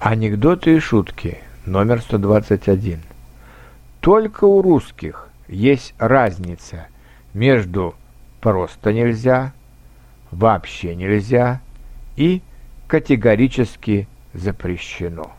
Анекдоты и шутки номер 121. Только у русских есть разница между «просто нельзя», «вообще нельзя» и «категорически запрещено».